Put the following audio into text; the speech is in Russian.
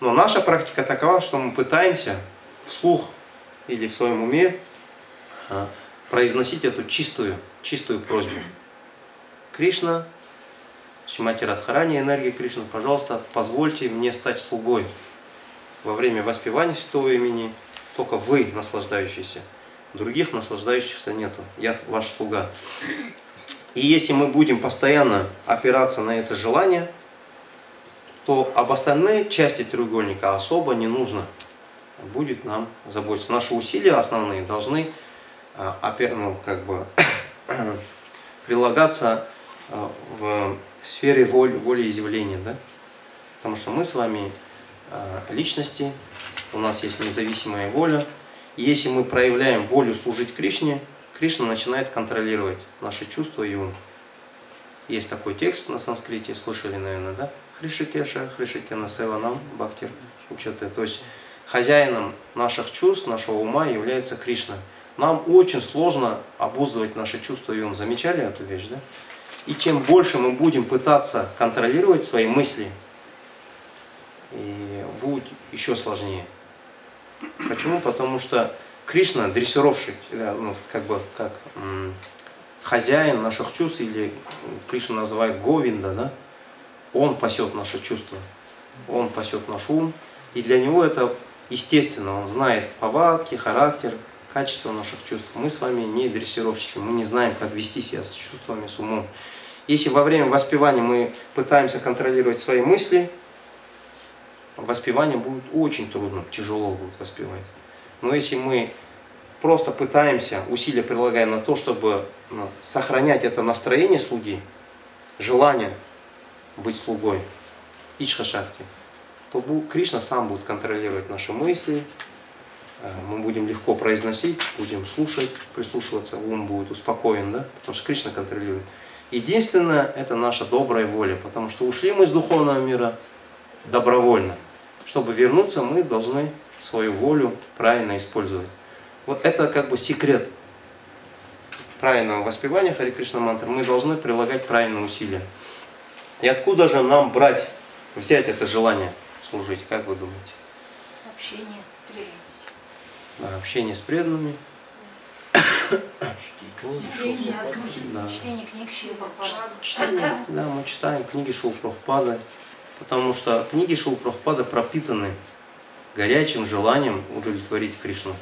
Но наша практика такова, что мы пытаемся вслух или в своем уме а, произносить эту чистую, чистую просьбу. Кришна, Шимати Радхарани, энергия Кришны, пожалуйста, позвольте мне стать слугой во время воспевания святого имени, только вы наслаждающиеся, других наслаждающихся нету, я ваш слуга. И если мы будем постоянно опираться на это желание, то об остальной части треугольника особо не нужно будет нам заботиться. Наши усилия основные должны а, ну, как бы, прилагаться а, в сфере воли, волеизъявления. Да? Потому что мы с вами а, личности, у нас есть независимая воля. И если мы проявляем волю служить Кришне, Кришна начинает контролировать наши чувства и ум. Есть такой текст на санскрите, слышали, наверное, да? Хришикеша, Хришикена Севанам, Бхактир, учеты. То есть хозяином наших чувств, нашего ума является Кришна. Нам очень сложно обуздывать наши чувства и ум. Замечали эту вещь, да? И чем больше мы будем пытаться контролировать свои мысли, и будет еще сложнее. Почему? Потому что Кришна дрессировщик, ну, как бы как хозяин наших чувств, или Кришна называет Говинда, да? Он пасет наши чувства, он пасет наш ум, и для него это естественно, он знает повадки, характер, качество наших чувств. Мы с вами не дрессировщики, мы не знаем, как вести себя с чувствами, с умом. Если во время воспевания мы пытаемся контролировать свои мысли, воспевание будет очень трудно, тяжело будет воспевать. Но если мы просто пытаемся, усилия прилагаем на то, чтобы ну, сохранять это настроение слуги, желание быть слугой, ичха-шакти, то Кришна сам будет контролировать наши мысли, э, мы будем легко произносить, будем слушать, прислушиваться, ум будет успокоен, да? потому что Кришна контролирует. Единственное, это наша добрая воля, потому что ушли мы из духовного мира добровольно. Чтобы вернуться, мы должны свою волю правильно использовать. Вот это как бы секрет правильного воспевания Хари Кришна мантры. Мы должны прилагать правильные усилия. И откуда же нам брать, взять это желание? служить, как вы думаете? Общение с преданными. Да, общение с преданными. Чтение, да. чтение книг Чтение, да, мы читаем книги Шилпрахпада, потому что книги Шилпрахпада пропитаны горячим желанием удовлетворить Кришну.